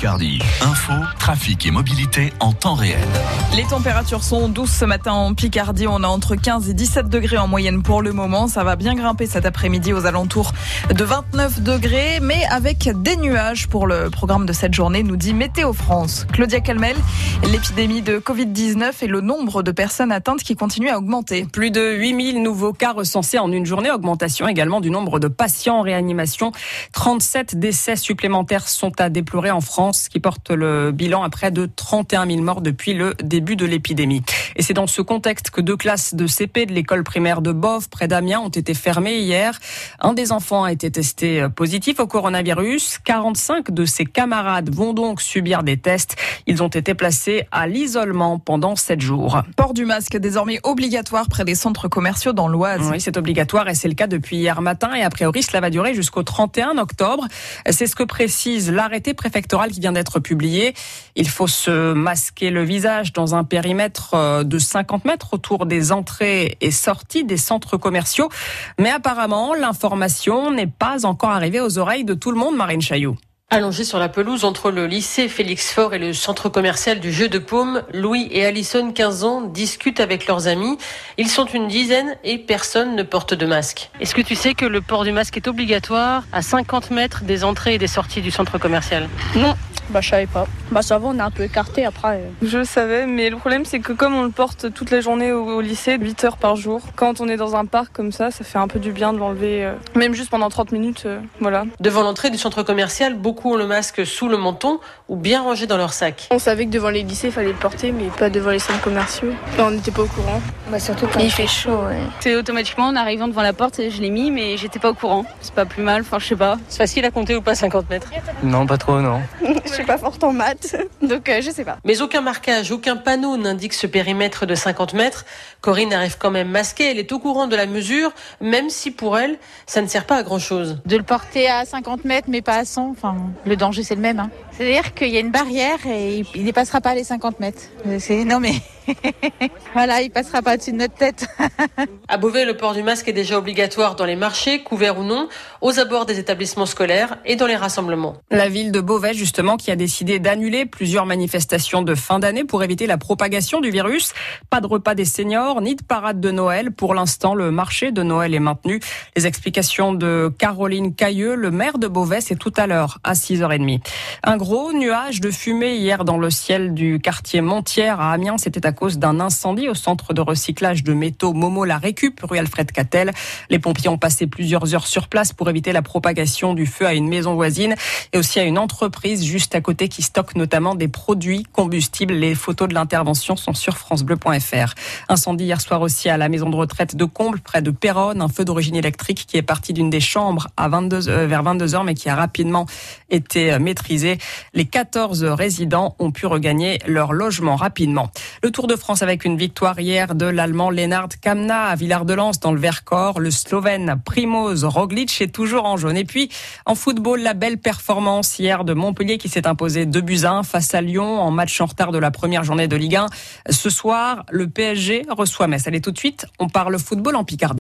Picardie. Info, trafic et mobilité en temps réel. Les températures sont douces ce matin en Picardie. On a entre 15 et 17 degrés en moyenne pour le moment. Ça va bien grimper cet après-midi aux alentours de 29 degrés, mais avec des nuages pour le programme de cette journée, nous dit Météo France. Claudia Calmel, l'épidémie de Covid-19 et le nombre de personnes atteintes qui continue à augmenter. Plus de 8000 nouveaux cas recensés en une journée, augmentation également du nombre de patients en réanimation. 37 décès supplémentaires sont à déplorer en France, qui porte le bilan à près de 31 000 morts depuis le début de l'épidémie. Et c'est dans ce contexte que deux classes de CP de l'école primaire de Bove, près d'Amiens, ont été fermées hier. Un des enfants a été testé positif au coronavirus. 45 de ses camarades vont donc subir des tests. Ils ont été placés à l'isolement pendant 7 jours. Port du masque désormais obligatoire près des centres commerciaux dans l'Oise. Oui, c'est obligatoire et c'est le cas depuis hier matin et a priori cela va durer jusqu'au 31 octobre. C'est ce que précise l'arrêté préfectoral qui vient d'être publié. Il faut se masquer le visage dans un périmètre euh, de 50 mètres autour des entrées et sorties des centres commerciaux. Mais apparemment, l'information n'est pas encore arrivée aux oreilles de tout le monde, Marine Chaillot. Allongé sur la pelouse entre le lycée Félix Faure et le centre commercial du Jeu de Paume, Louis et Alison, 15 ans, discutent avec leurs amis. Ils sont une dizaine et personne ne porte de masque. Est-ce que tu sais que le port du masque est obligatoire à 50 mètres des entrées et des sorties du centre commercial? Non, bah, je savais pas. Bah, ça va, on est un peu écarté après. Je le savais, mais le problème, c'est que comme on le porte toute la journée au, au, lycée, 8 heures par jour, quand on est dans un parc comme ça, ça fait un peu du bien de l'enlever, euh, même juste pendant 30 minutes, euh, voilà. Devant l'entrée du centre commercial, beaucoup ont le masque sous le menton ou bien rangé dans leur sac. On savait que devant les lycées, il fallait le porter, mais pas devant les centres commerciaux. on n'était pas au courant. Bah, surtout quand il fait chaud, ouais. C'est automatiquement, en arrivant devant la porte, je l'ai mis, mais j'étais pas au courant. C'est pas plus mal, enfin, je sais pas. C'est facile à compter ou pas 50 mètres? Non, pas trop, non. je suis pas forte en maths, donc euh, je sais pas. Mais aucun marquage, aucun panneau n'indique ce périmètre de 50 mètres. Corinne arrive quand même masquée, elle est au courant de la mesure, même si pour elle, ça ne sert pas à grand chose. De le porter à 50 mètres, mais pas à 100, enfin, le danger c'est le même. Hein. C'est-à-dire qu'il y a une barrière et il dépassera pas les 50 mètres. C'est non mais voilà, il passera pas au-dessus de notre tête. à Beauvais, le port du masque est déjà obligatoire dans les marchés, couverts ou non, aux abords des établissements scolaires et dans les rassemblements. La ville de Beauvais, justement, qui a décidé d'annuler plusieurs manifestations de fin d'année pour éviter la propagation du virus. Pas de repas des seniors, ni de parade de Noël. Pour l'instant, le marché de Noël est maintenu. Les explications de Caroline Cailleux, le maire de Beauvais, c'est tout à l'heure, à 6h30. Un gros nuage de fumée hier dans le ciel du quartier Montière à Amiens. C'était à cause d'un incendie au centre de recyclage de métaux Momo la Récup, rue Alfred Cattel. Les pompiers ont passé plusieurs heures sur place pour éviter la propagation du feu à une maison voisine et aussi à une entreprise juste à côté qui stocke notamment des produits combustibles. Les photos de l'intervention sont sur francebleu.fr. Incendie hier soir aussi à la maison de retraite de Comble, près de Péronne, un feu d'origine électrique qui est parti d'une des chambres à 22, euh, vers 22 heures mais qui a rapidement été maîtrisé. Les 14 résidents ont pu regagner leur logement rapidement. Le Tour de France avec une victoire hier de l'Allemand Lennart Kamna à Villard-de-Lans dans le Vercors. Le Slovène Primoz Roglic est toujours en jaune. Et puis en football, la belle performance hier de Montpellier qui s'est imposé 2 buts 1 face à Lyon en match en retard de la première journée de Ligue 1. Ce soir, le PSG reçoit Metz. Allez tout de suite, on parle football en Picardie.